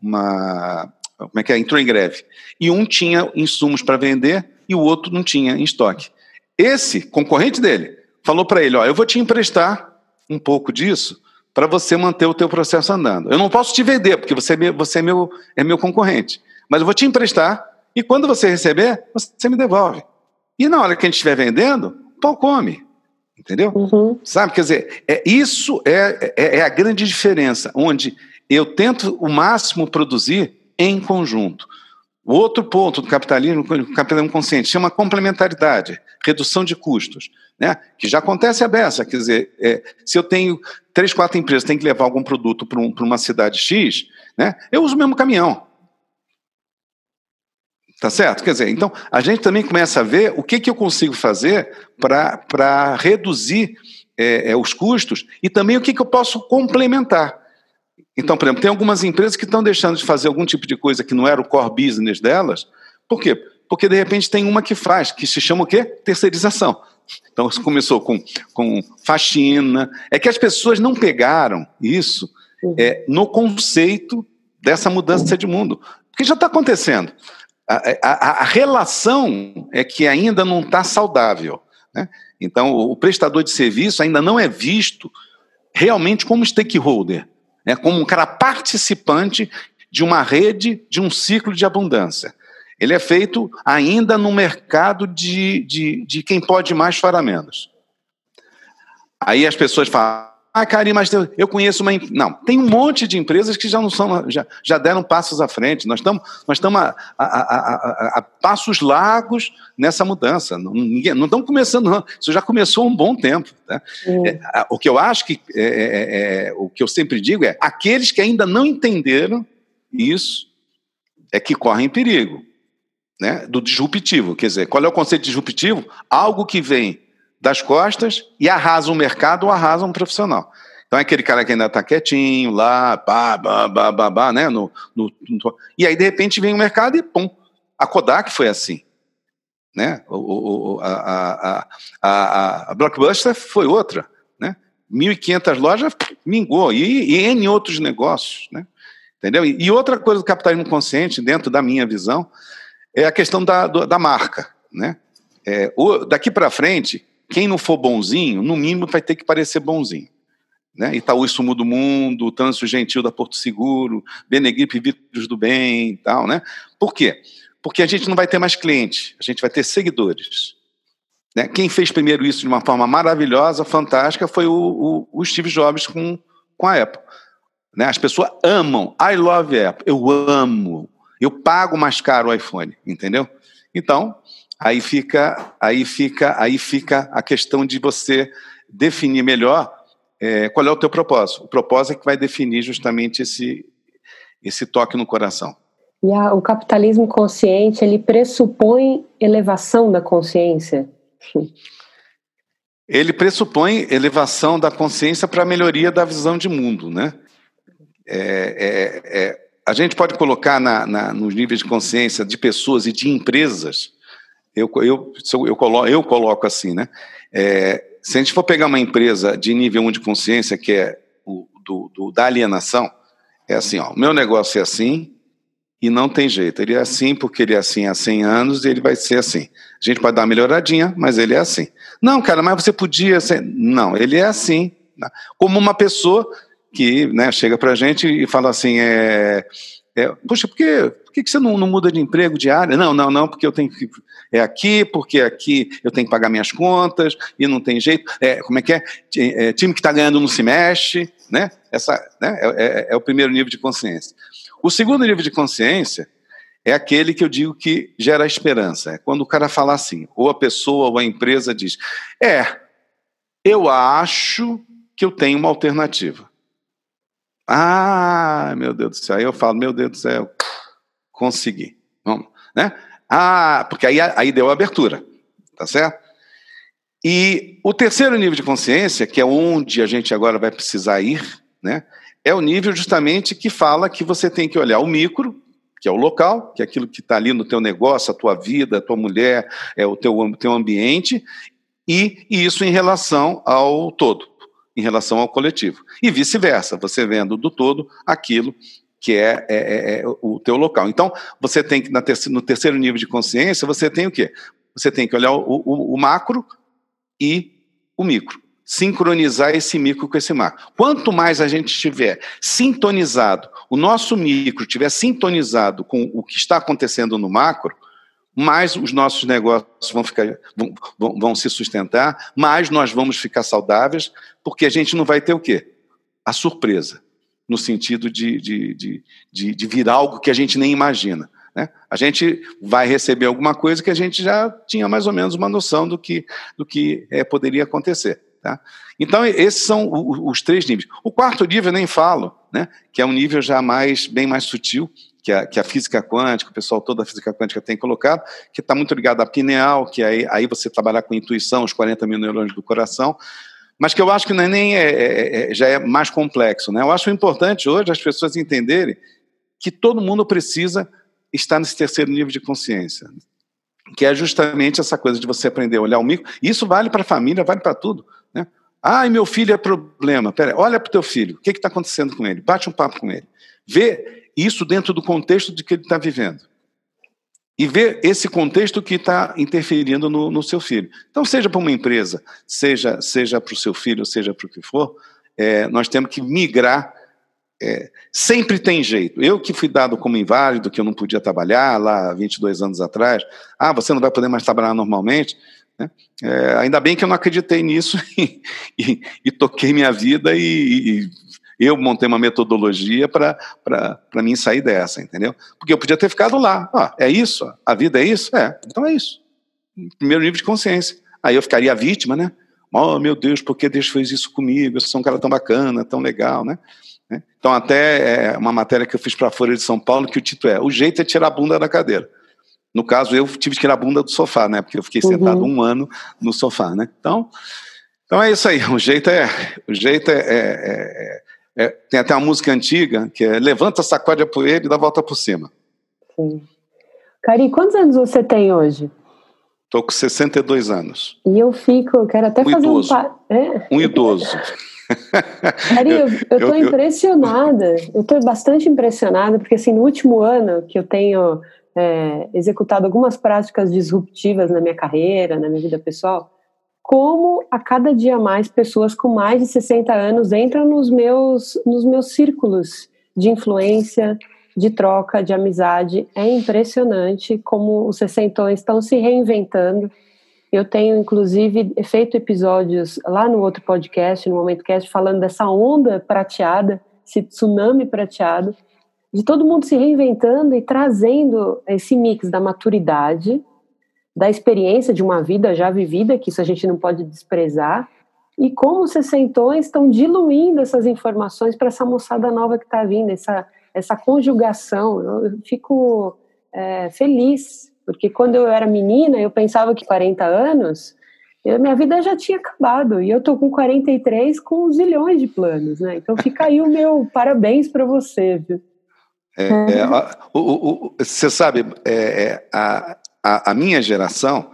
Speaker 2: uma. Como é que é? Entrou em greve. E um tinha insumos para vender e o outro não tinha em estoque. Esse concorrente dele falou para ele: Ó, eu vou te emprestar um pouco disso para você manter o teu processo andando. Eu não posso te vender, porque você, é meu, você é, meu, é meu concorrente, mas eu vou te emprestar e quando você receber, você me devolve. E na hora que a gente estiver vendendo, o pau come. Entendeu? Uhum. Sabe? Quer dizer, é, isso é, é, é a grande diferença, onde eu tento o máximo produzir em conjunto. O outro ponto do capitalismo, o capitalismo consciente, chama complementaridade, redução de custos, né? que já acontece a beça. Quer dizer, é, se eu tenho três, quatro empresas têm que levar algum produto para um, uma cidade X, né? eu uso o mesmo caminhão. Tá certo? Quer dizer, então a gente também começa a ver o que, que eu consigo fazer para reduzir é, é, os custos e também o que, que eu posso complementar. Então, por exemplo, tem algumas empresas que estão deixando de fazer algum tipo de coisa que não era o core business delas. Por quê? Porque de repente tem uma que faz, que se chama o quê? Terceirização. Então, começou com, com faxina. É que as pessoas não pegaram isso é, no conceito dessa mudança de mundo. Porque já está acontecendo. A, a, a, relação é que ainda não está saudável. Né? Então, o prestador de serviço ainda não é visto realmente como stakeholder, né? como um cara participante de uma rede, de um ciclo de abundância. Ele é feito ainda no mercado de, de, de quem pode mais fará menos. Aí as pessoas falam, ah, Karim, mas eu conheço uma. Não, tem um monte de empresas que já não são, já, já deram passos à frente. Nós estamos nós estamos a, a, a, a, passos largos nessa mudança. Não, ninguém, não estamos começando, não. Isso já começou há um bom tempo. Tá? É, o que eu acho que é, é, é, é, o que eu sempre digo é aqueles que ainda não entenderam isso é que correm perigo. Né, do disruptivo. Quer dizer, qual é o conceito de disruptivo? Algo que vem das costas e arrasa um mercado ou arrasa um profissional. Então é aquele cara que ainda está quietinho lá, pá, bah, bah, bah, bah, né? No, no, no, e aí, de repente, vem o mercado e pum. A Kodak foi assim. Né? O, o, a, a, a, a, Blockbuster foi outra. Né? 1.500 lojas mingou. E, e N outros negócios. Né? Entendeu? E, e, outra coisa do capitalismo consciente, dentro da minha visão, é a questão da, da marca. Né? É, o, daqui para frente, quem não for bonzinho, no mínimo vai ter que parecer bonzinho. Né? Itaú Sumo do Mundo, Trânsito Gentil da Porto Seguro, Benegripe Vidros do Bem e tal, né? Por quê? Porque a gente não vai ter mais cliente, a gente vai ter seguidores. Né? Quem fez primeiro isso de uma forma maravilhosa, fantástica, foi o, o, o Steve Jobs com, com a Apple. Né? As pessoas amam, I love Apple, eu amo, eu pago mais caro o iPhone, entendeu? Então, aí fica, aí fica, aí fica a questão de você definir melhor é, qual é o teu propósito. O propósito é que vai definir justamente esse, esse toque no coração.
Speaker 3: E a, o capitalismo consciente, ele pressupõe elevação da consciência? [LAUGHS]
Speaker 2: Ele pressupõe elevação da consciência para a melhoria da visão de mundo, né? É, é, é, a gente pode colocar na, na, nos níveis de consciência de pessoas e de empresas eu, eu, eu, coloco, eu coloco assim, né? É, se a gente for pegar uma empresa de nível 1 de consciência, que é o do, do, da alienação, é assim, ó, o meu negócio é assim e não tem jeito. Ele é assim porque ele é assim há 100 anos e ele vai ser assim. A gente pode dar uma melhoradinha, mas ele é assim. Não, cara, mas você podia ser... Não, ele é assim. Como uma pessoa que né, chega para a gente e fala assim, é, é, Poxa, por que, por que você não, não muda de emprego, de área? Não, não, não, porque eu tenho que é aqui, porque aqui eu tenho que pagar minhas contas e não tem jeito. É, como é que é? é time que está ganhando não se mexe, né? Essa né? É, é, é o primeiro nível de consciência. O segundo nível de consciência é aquele que eu digo que gera esperança. É quando o cara fala assim, ou a pessoa ou a empresa diz: É, eu acho que eu tenho uma alternativa. Ah, meu Deus do céu. Aí eu falo: Meu Deus do céu, consegui. Vamos, né? Ah, porque aí, aí deu a abertura, tá certo? E o terceiro nível de consciência, que é onde a gente agora vai precisar ir, né, é o nível justamente que fala que você tem que olhar o micro, que é o local, que é aquilo que está ali no teu negócio, a tua vida, a tua mulher, é o teu, teu ambiente, e, e isso em relação ao todo, em relação ao coletivo. E vice-versa, você vendo do todo aquilo que é, é, é, é, o teu local. Então, você tem que, no terceiro nível de consciência, você tem o quê? Você tem que olhar o, o, o macro e o micro. Sincronizar esse micro com esse macro. Quanto mais a gente estiver sintonizado, o nosso micro estiver sintonizado com o que está acontecendo no macro, mais os nossos negócios vão, ficar, vão, vão, vão se sustentar, mais nós vamos ficar saudáveis, porque a gente não vai ter o quê? A surpresa no sentido de, de, de, de, de vir algo que a gente nem imagina. Né? A gente vai receber alguma coisa que a gente já tinha mais ou menos uma noção do que, do que é, poderia acontecer. Tá? Então, esses são os, três níveis. O quarto nível eu nem falo, né? que é um nível já mais, bem mais sutil, que a, que a física quântica, o pessoal toda a física quântica tem colocado, que está muito ligado à pineal, que aí, aí você trabalhar com intuição, os 40 mil neurônios do coração, mas que eu acho que não é nem é, é, é, já é mais complexo. Né? Eu acho importante hoje as pessoas entenderem que todo mundo precisa estar nesse terceiro nível de consciência, que é justamente essa coisa de você aprender a olhar o micro. Isso vale para a família, vale para tudo. Né? Ai, meu filho é problema. Pera, olha para o teu filho, o que está acontecendo com ele? Bate um papo com ele. Vê isso dentro do contexto de que ele está vivendo e ver esse contexto que está interferindo no, no, seu filho. Então, seja para uma empresa, seja, seja para o seu filho, seja para o que for, é, nós temos que migrar. É, sempre tem jeito. Eu que fui dado como inválido, que eu não podia trabalhar lá 22 anos atrás, ah, você não vai poder mais trabalhar normalmente. Né? É, ainda bem que eu não acreditei nisso [LAUGHS] e, e, e toquei minha vida e, e eu montei uma metodologia para mim sair dessa, entendeu? Porque eu podia ter ficado lá. Ah, é isso? A vida é isso? É, então é isso. Primeiro nível de consciência. Aí eu ficaria vítima, né? Oh, meu Deus, por que Deus fez isso comigo? Eu sou um cara tão bacana, tão legal, né? né? Então, até é uma matéria que eu fiz para a Folha de São Paulo, que o título é O jeito é tirar a bunda da cadeira. No caso, eu tive que tirar a bunda do sofá, né? Porque eu fiquei sentado uhum. um ano no sofá, né? Então, então é isso aí. O jeito é, o jeito é, é, é é, tem até uma música antiga que é Levanta, sacode a poeira e dá volta por cima.
Speaker 3: Sim. Cari, quantos anos você tem hoje?
Speaker 2: Estou com 62 anos.
Speaker 3: E eu fico, eu quero até
Speaker 2: um
Speaker 3: fazer
Speaker 2: idoso.
Speaker 3: um...
Speaker 2: É? Um idoso. [LAUGHS]
Speaker 3: Cari, eu estou impressionada, eu estou bastante impressionada, porque assim, no último ano que eu tenho é, executado algumas práticas disruptivas na minha carreira, na minha vida pessoal, como a cada dia mais pessoas com mais de 60 anos entram nos meus, nos meus círculos de influência, de troca, de amizade. É impressionante como os sessentões estão se reinventando. Eu tenho, inclusive, feito episódios lá no outro podcast, no Momento Cast, falando dessa onda prateada, esse tsunami prateado, de todo mundo se reinventando e trazendo esse mix da maturidade, da experiência de uma vida já vivida, que isso a gente não pode desprezar, e como os sessentões estão diluindo essas informações para essa moçada nova que está vindo, essa, essa conjugação. Eu fico é, feliz, porque quando eu era menina, eu pensava que 40 anos, eu, minha vida já tinha acabado, e eu estou com 43 com zilhões de planos, né? Então fica aí o meu parabéns para você, viu?
Speaker 2: É, é, o, o, o, você sabe, é, é a, a, a minha geração,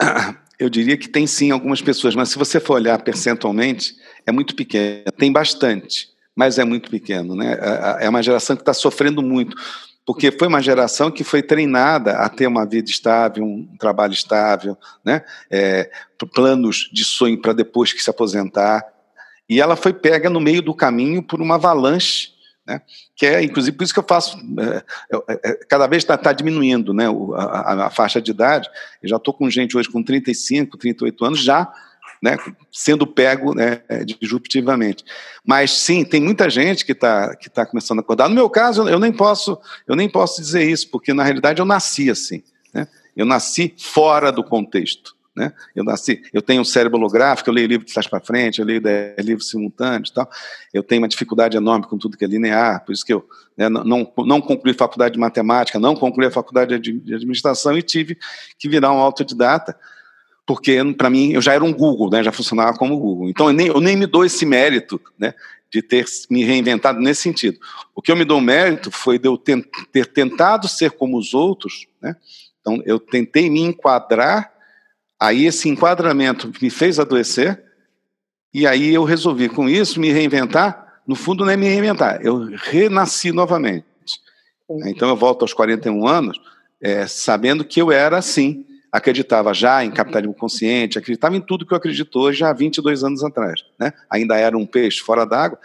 Speaker 2: [CLEARS THROAT] eu diria que tem sim algumas pessoas, mas se você for olhar percentualmente, é muito pequeno. Tem bastante, mas é muito pequeno. Né? É, é uma geração que está sofrendo muito, porque foi uma geração que foi treinada a ter uma vida estável, um trabalho estável, né? É, planos de sonho para depois que se aposentar. E ela foi pega no meio do caminho por uma avalanche né? Que é, inclusive, por isso que eu faço. É, é, é cada vez está tá diminuindo né, a, a, faixa de idade. Eu já estou com gente hoje com 35, 38 anos, já né, sendo pego né, disruptivamente. Mas sim, tem muita gente que está que tá começando a acordar. No meu caso, eu nem posso, eu nem posso dizer isso, porque na realidade eu nasci assim. Né? Eu nasci fora do contexto. Né? Eu nasci, eu tenho um cérebro holográfico, eu leio livro de trás para frente, eu leio livros simultâneos tal. Eu tenho uma dificuldade enorme com tudo que é linear, por isso que eu né, não, não concluí faculdade de matemática, não concluí a faculdade de administração e tive que virar um autodidata, porque para mim eu já era um Google, né, já funcionava como Google. Então eu nem, eu nem me dou esse mérito né, de ter me reinventado nesse sentido. O que eu me dou mérito foi de eu ter tentado ser como os outros, né? então eu tentei me enquadrar Aí esse enquadramento me fez adoecer, e aí eu resolvi com isso me reinventar. No fundo, não é me reinventar, eu renasci novamente. Então eu volto aos 41 anos, é, sabendo que eu era assim, acreditava já em capitalismo consciente, acreditava em tudo que eu acredito hoje há 22 anos atrás. Né? Ainda era um peixe fora d'água.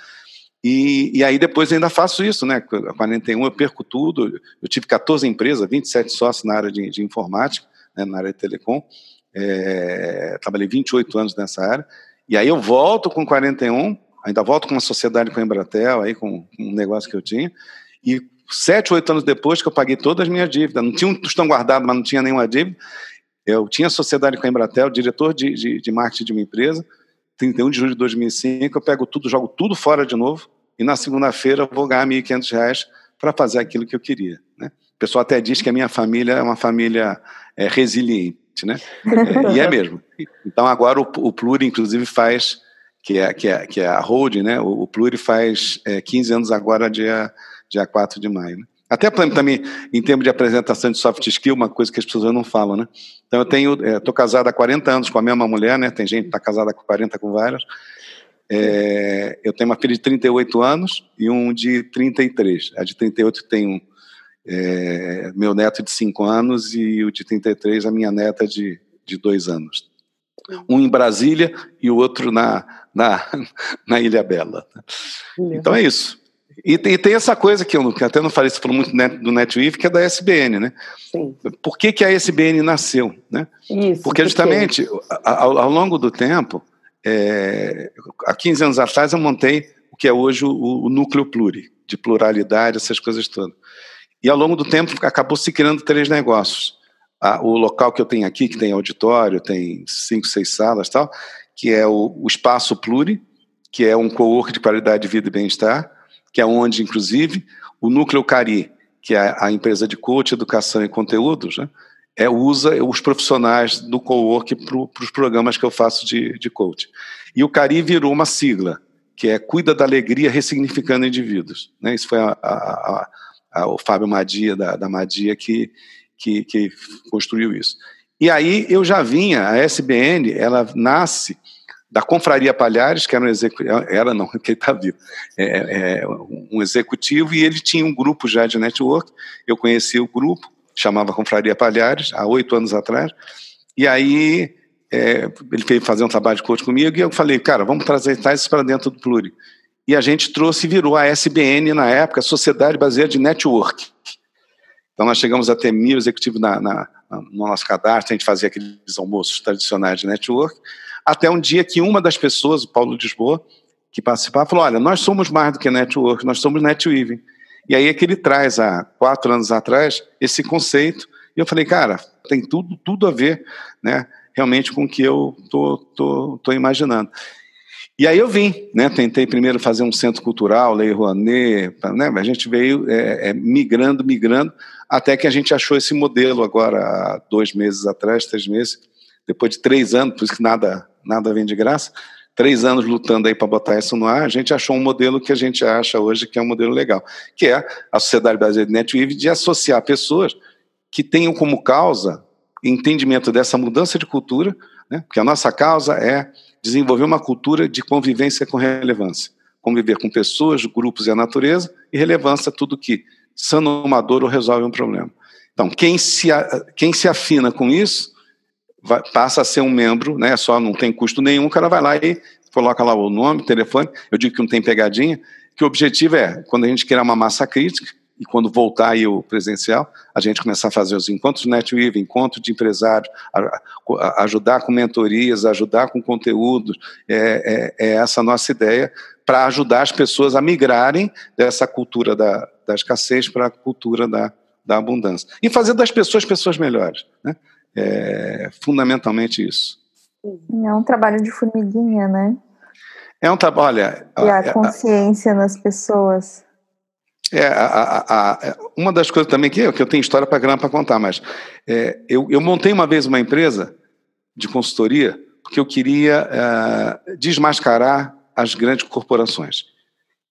Speaker 2: E, e, aí depois ainda faço isso, né? 41 eu perco tudo. Eu tive 14 empresas, 27 sócios na área de, de informática, né, na área de telecom é, trabalhei 28 anos nessa área, e aí eu volto com 41, ainda volto com uma sociedade com a Embratel, aí com um negócio que eu tinha, e sete, oito anos depois que eu paguei todas as minhas dívidas, não tinha um tostão guardado, mas não tinha nenhuma dívida, eu tinha sociedade com a Embratel, diretor de, de, de marketing de uma empresa, 31 de julho de 2005, eu pego tudo, jogo tudo fora de novo, e na segunda-feira vou ganhar R$ 1.500 para fazer aquilo que eu queria. Né? O pessoal até diz que a minha família é uma família é, resiliente né? É, e é mesmo. Então agora o, o Pluri, inclusive, faz que é, que é, que é a holding, né? O, o Pluri faz é, 15 anos agora, dia, dia 4 de maio. Né? Até também, em termos de apresentação de soft skill, uma coisa que as pessoas não falam, né? Então, eu tenho, estou é, casado há 40 anos com a mesma mulher, né? Tem gente que está casada com 40 com várias. É, eu tenho uma filha de 38 anos e um de 33. A de 38 tem um, é, meu neto de 5 anos e o de 33, a minha neta de, de 2 anos. Um em Brasília e o outro na, na, [LAUGHS] na Ilha Bela. Então é isso. E tem, e tem, essa coisa que eu até não falei, você falou muito do NetWeave, que é da SBN, né? Sim. Por que, que a SBN nasceu? Né? Isso, Porque justamente ao, ao, longo do tempo, é, há 15 anos atrás eu montei o que é hoje o, o núcleo pluri, de pluralidade, essas coisas todas. E ao longo do tempo acabou se criando três negócios. o local que eu tenho aqui, que tem auditório, tem cinco, seis salas tal, que é o, Espaço Pluri, que é um co-work de qualidade de vida e bem-estar, que é onde, inclusive, o Núcleo Cari, que é a empresa de coach, educação e conteúdos, né, é, usa os profissionais do co-work para os programas que eu faço de, de coach. E o Cari virou uma sigla, que é Cuida da Alegria Ressignificando Indivíduos. Né? Isso foi a, a, o Fábio Madia, da, da Madia, que, que, que construiu isso. E aí eu já vinha, a SBN, ela nasce da Confraria Palhares, que era um executivo, era não, [LAUGHS] que está vivo, é, é, um executivo, e ele tinha um grupo já de network, eu conheci o grupo, chamava Confraria Palhares, há oito anos atrás, e aí é, ele veio fazer um trabalho de coach comigo, e eu falei, cara, vamos trazer isso para dentro do Pluri. E a gente trouxe virou a SBN na época, Sociedade Brasileira de Network. Então nós chegamos a ter mil executivos na, na, no nosso cadastro, a gente fazia aqueles almoços tradicionais de network, até um dia que uma das pessoas, o Paulo Lisboa, que participava, falou: Olha, nós somos mais do que network, nós somos netweaving. E aí é que ele traz, há quatro anos atrás, esse conceito. E eu falei, cara, tem tudo, tudo a ver, né, realmente com o que eu tô, tô, tô imaginando. E aí eu vim, né, tentei primeiro fazer um centro cultural, Lei Rouanet, né, a gente veio é, é, migrando, migrando, até que a gente achou esse modelo agora, há dois meses atrás, três meses, depois de três anos, por isso que nada, nada vem de graça, três anos lutando aí para botar isso no ar, a gente achou um modelo que a gente acha hoje que é um modelo legal, que é a Sociedade Brasileira de NetWeave de associar pessoas que tenham como causa entendimento dessa mudança de cultura, né? porque a nossa causa é desenvolver uma cultura de convivência com relevância, conviver com pessoas, grupos e a natureza, e relevância tudo que sana uma dor ou resolve um problema. Então, quem se, quem se afina com isso vai, passa a ser um membro, né? Só não tem custo nenhum, o cara vai lá e coloca lá o nome, telefone. Eu digo que não tem pegadinha, que o objetivo é, quando a gente criar uma massa crítica, e quando voltar aí o presencial, a gente começar a fazer os encontros de NetWeave, encontro de empresários, a, a, ajudar com mentorias, ajudar com conteúdos, é, é, é essa a nossa ideia para ajudar as pessoas a migrarem dessa cultura da, da escassez para a cultura da, da abundância. E fazer das pessoas pessoas melhores. Né? É fundamentalmente isso.
Speaker 4: É um trabalho de formiguinha, né?
Speaker 2: É um trabalho, olha...
Speaker 4: E a, a consciência a, nas pessoas.
Speaker 2: É, a, a, uma das coisas também que eu, que eu tenho história para grana para contar, mas é, eu, eu, montei uma vez uma empresa de consultoria porque eu queria é, desmascarar as grandes corporações.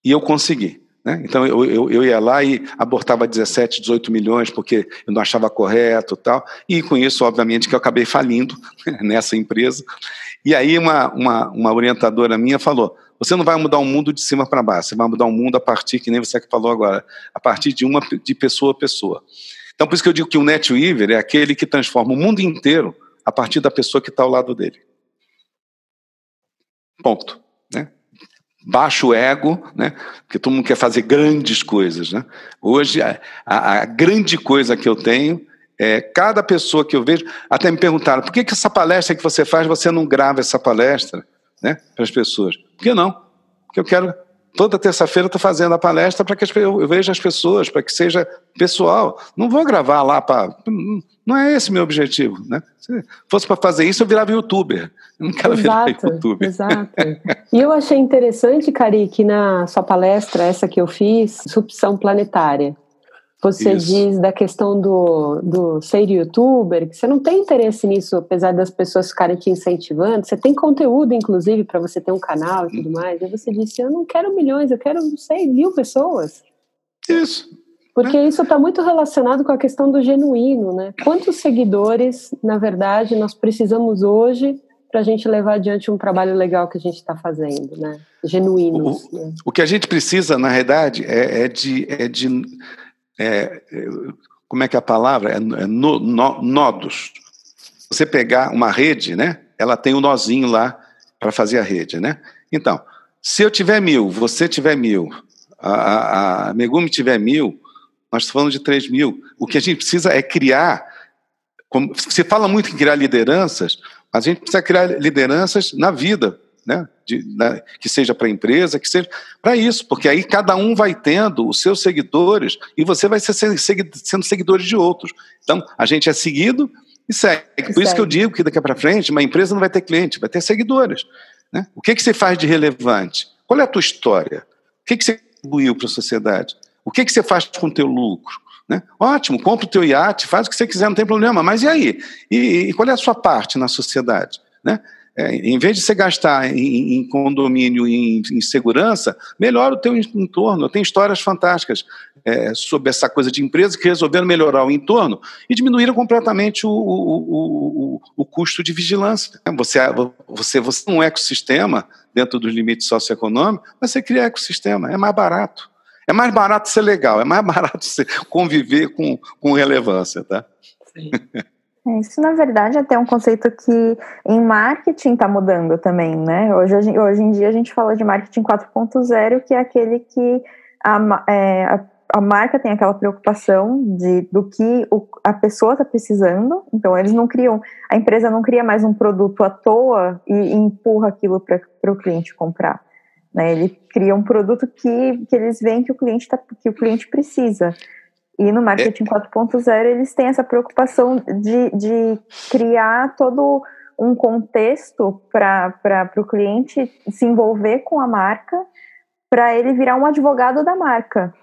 Speaker 2: E eu consegui. Né? Então eu, eu, eu, ia lá e abortava 17, 18 milhões porque eu não achava correto tal. E com isso, obviamente, que eu acabei falindo [LAUGHS] nessa empresa. E aí uma, uma, uma orientadora minha falou: você não vai mudar o mundo de cima para baixo, você vai mudar o mundo a partir, que nem você que falou agora, a partir de uma de pessoa a pessoa. Então, por isso que eu digo que o NetWeaver é aquele que transforma o mundo inteiro a partir da pessoa que está ao lado dele. Ponto baixo ego, né? Porque todo mundo quer fazer grandes coisas, né? Hoje a, a, a, grande coisa que eu tenho é cada pessoa que eu vejo até me perguntaram por que, que essa palestra que você faz você não grava essa palestra, né? Para as pessoas? Por que não? Porque eu quero toda terça-feira estou fazendo a palestra para que eu veja as pessoas, para que seja pessoal. Não vou gravar lá para. Não é esse meu objetivo. Né? Se fosse para fazer isso, eu virava youtuber. Eu não quero exato, virar youtuber.
Speaker 3: Exato. [LAUGHS] E eu achei interessante, Cari, que na sua palestra, essa que eu fiz, Supção Planetária. Você Isso. diz da questão do, do ser youtuber, que você não tem interesse nisso, apesar das pessoas ficarem te incentivando. Você tem conteúdo, inclusive, para você ter um canal e tudo mais. E você disse: Eu não quero milhões, eu quero, não sei, mil pessoas.
Speaker 2: Isso.
Speaker 3: Porque isso está muito relacionado com a questão do genuíno, né? Quantos seguidores, na verdade, nós precisamos hoje para a gente levar adiante um trabalho legal que a gente está fazendo, né? Genuínos.
Speaker 2: O, né? o que a gente precisa, na realidade, é, é de, é de é, como é que é a palavra? É, é no, no, nodos. Você pegar uma rede, né? Ela tem um nozinho lá para fazer a rede, né? Então, se eu tiver mil, você tiver mil, a, a, a Megumi tiver mil, nós estamos falando de três mil. O que a gente precisa é criar. Como, você fala muito em criar lideranças, mas a gente precisa criar lideranças na vida, né? De, né? que seja para a empresa, que seja para isso, porque aí cada um vai tendo os seus seguidores e você vai ser sendo seguidores de outros. Então, a gente é seguido e segue. Por segue. isso que eu digo que daqui para frente, uma empresa não vai ter cliente, vai ter seguidores. Né? O que, que você faz de relevante? Qual é a tua história? O que, que você contribuiu para a sociedade? O que, que você faz com o teu lucro? Né? Ótimo, compra o teu iate, faz o que você quiser, não tem problema. Mas e aí? E, e qual é a sua parte na sociedade? Né? É, em vez de você gastar em, em condomínio e em, em, segurança, melhora o teu entorno. Tem histórias fantásticas é, sobre essa coisa de empresas que resolveram melhorar o entorno e diminuíram completamente o, o, o, o custo de vigilância. Você, você, você tem um ecossistema dentro dos limites socioeconômicos, mas você cria ecossistema, é mais barato. É mais barato ser legal, é mais [LAUGHS] barato você conviver com, com relevância, tá? Sim. [LAUGHS]
Speaker 4: É, isso, na verdade, é até um conceito que em marketing está mudando também, né? Hoje, hoje em dia a gente fala de marketing 4.0, que é aquele que a, é, a, a, marca tem aquela preocupação de, do que o, a pessoa está precisando, então eles não criam, a empresa não cria mais um produto à toa e, e empurra aquilo para o cliente comprar. Né? Ele cria um produto que, que eles veem que o cliente, tá, que o cliente precisa. E no marketing é. 4.0 eles têm essa preocupação de, de criar todo um contexto para o cliente se envolver com a marca, para ele virar um advogado da marca.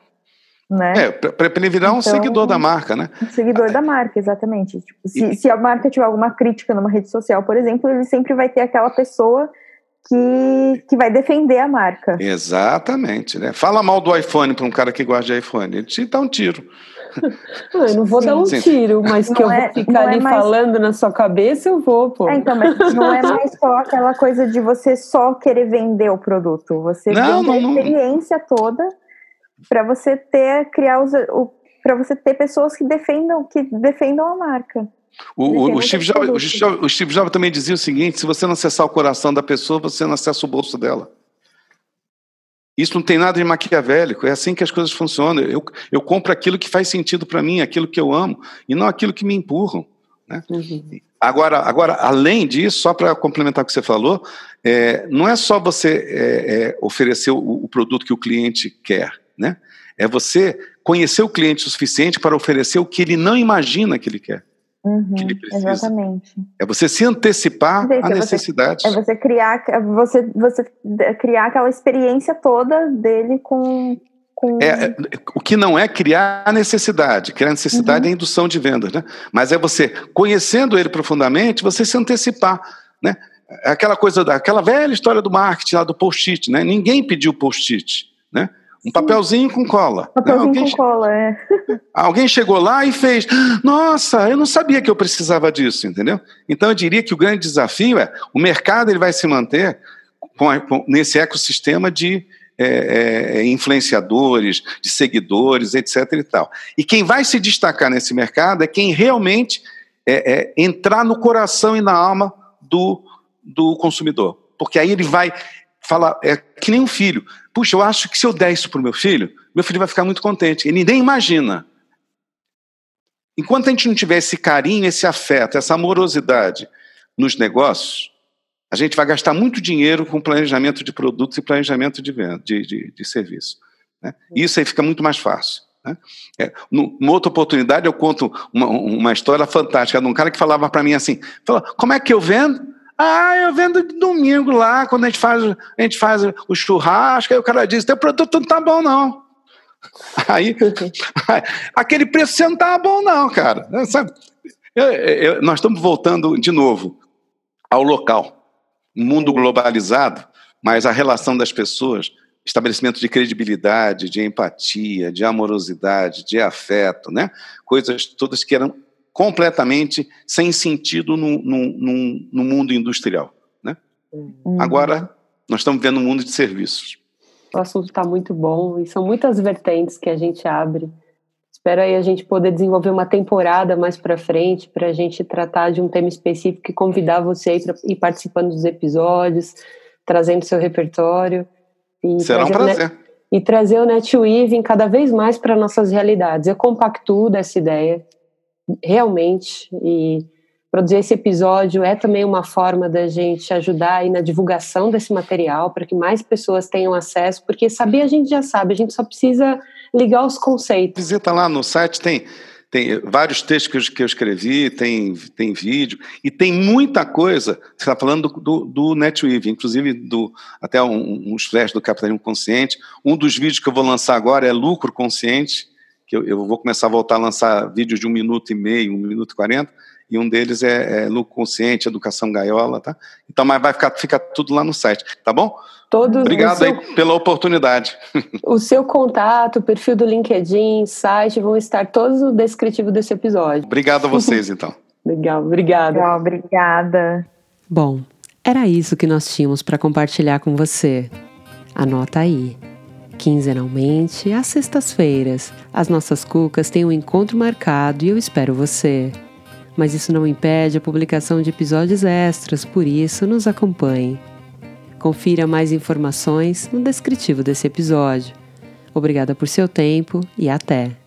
Speaker 4: Né?
Speaker 2: É, para ele virar então, um seguidor da marca, né?
Speaker 4: Um seguidor da marca, exatamente. Tipo, se, e... se a marca tiver alguma crítica numa rede social, por exemplo, ele sempre vai ter aquela pessoa que, que vai defender a marca.
Speaker 2: Exatamente. Né? Fala mal do iPhone para um cara que gosta de iPhone, ele te dá um tiro.
Speaker 3: Não, eu não vou sim, dar um sim. tiro, mas não que eu é, vou ficar ali é mais... falando na sua cabeça, eu vou, pô.
Speaker 4: É, então, mas não é mais só aquela coisa de você só querer vender o produto. Você não, vende não, a experiência não. toda para você ter, criar os, para você ter pessoas que defendam, que defendam a marca.
Speaker 2: O, o, Steve Jobs, o, Steve, o Steve Jobs também dizia o seguinte: se você não acessar o coração da pessoa, você não acessa o bolso dela. Isso não tem nada de maquiavélico, é assim que as coisas funcionam. Eu, eu compro aquilo que faz sentido para mim, aquilo que eu amo, e não aquilo que me empurram. Né? Uhum. Agora, agora, além disso, só para complementar o que você falou, é, não é só você é, é, oferecer o, o, produto que o cliente quer, né? é você conhecer o cliente o suficiente para oferecer o que ele não imagina que ele quer.
Speaker 4: Uhum, exatamente.
Speaker 2: É você se antecipar à necessidade.
Speaker 4: É você criar, você, você criar aquela experiência toda dele com. com...
Speaker 2: É, é o que não é criar a necessidade. Criar a necessidade uhum. é a indução de vendas, né? Mas é você, conhecendo ele profundamente, você se antecipar, né? É aquela coisa, aquela velha história do marketing lá do post-it, né? Ninguém pediu post-it, né? Um papelzinho com cola.
Speaker 4: Papelzinho alguém, com cola, é. [LAUGHS]
Speaker 2: Alguém chegou lá e fez, nossa, eu não sabia que eu precisava disso, entendeu? Então eu diria que o grande desafio é, o mercado ele vai se manter com, com, nesse ecossistema de é, é, é, influenciadores, de seguidores, etc e tal. E quem vai se destacar nesse mercado é quem realmente é, é, entrar no coração e na alma do, do consumidor. Porque aí ele vai falar, é que nem um filho puxa, eu acho que se eu der isso para o meu filho, meu filho vai ficar muito contente. Ele nem imagina. Enquanto a gente não tiver esse carinho, esse afeto, essa amorosidade nos negócios, a gente vai gastar muito dinheiro com planejamento de produtos e planejamento de, venda, de, de, de serviço. Né? Isso aí fica muito mais fácil. Né? É, outra oportunidade, eu conto uma, uma história fantástica de um cara que falava para mim assim: falou, como é que eu vendo? Ah, eu vendo de domingo lá, quando a gente faz, a gente faz o churrasco, aí o cara diz, teu produto não tá bom não. [LAUGHS] Aí, [LAUGHS] aquele preço não tá bom, não, cara. Sabe? Eu, eu, nós estamos voltando de novo ao local. Mundo globalizado, mas a relação das pessoas, estabelecimento de credibilidade, de empatia, de amorosidade, de afeto, né? Coisas todas que eram completamente sem sentido no, no, no, mundo industrial. Né? Uhum. Agora, nós estamos vendo um mundo de serviços.
Speaker 3: O assunto está muito bom e são muitas vertentes que a gente abre. Espero aí a gente poder desenvolver uma temporada mais para frente para a gente tratar de um tema específico e convidar você aí para ir participando dos episódios, trazendo seu repertório.
Speaker 2: Será um prazer.
Speaker 3: Net, e trazer o NetWeaving cada vez mais para nossas realidades. Eu compactuo dessa ideia realmente. E produzir esse episódio é também uma forma da gente ajudar aí na divulgação desse material para que mais pessoas tenham acesso, porque saber a gente já sabe, a gente só precisa ligar os conceitos.
Speaker 2: Visita lá no site, tem tem vários textos que eu, escrevi, tem, tem vídeo, e tem muita coisa. Você está falando do, do, do NetWeave, inclusive do, até um, uns flashes do capitalismo consciente. Um dos vídeos que eu vou lançar agora é lucro consciente, que eu, eu, vou começar a voltar a lançar vídeos de um minuto e meio, um minuto e quarenta, e um deles é, é lucro consciente, educação gaiola, tá? Então, mas vai ficar fica tudo lá no site, tá bom?
Speaker 3: Todos
Speaker 2: Obrigado seu, aí pela oportunidade. [LAUGHS]
Speaker 3: O seu contato, o perfil do LinkedIn, site, vão estar todos no descritivo desse episódio.
Speaker 2: Obrigado a vocês, então. [LAUGHS]
Speaker 3: Legal, obrigada.
Speaker 4: Legal, obrigada.
Speaker 3: Bom, era isso que nós tínhamos para compartilhar com você. Anota aí. Quinzenalmente, às sextas-feiras, as nossas cucas têm um encontro marcado e eu espero você. Mas isso não impede a publicação de episódios extras, por isso nos acompanhe. Confira mais informações no descritivo desse episódio. Obrigada por seu tempo e até!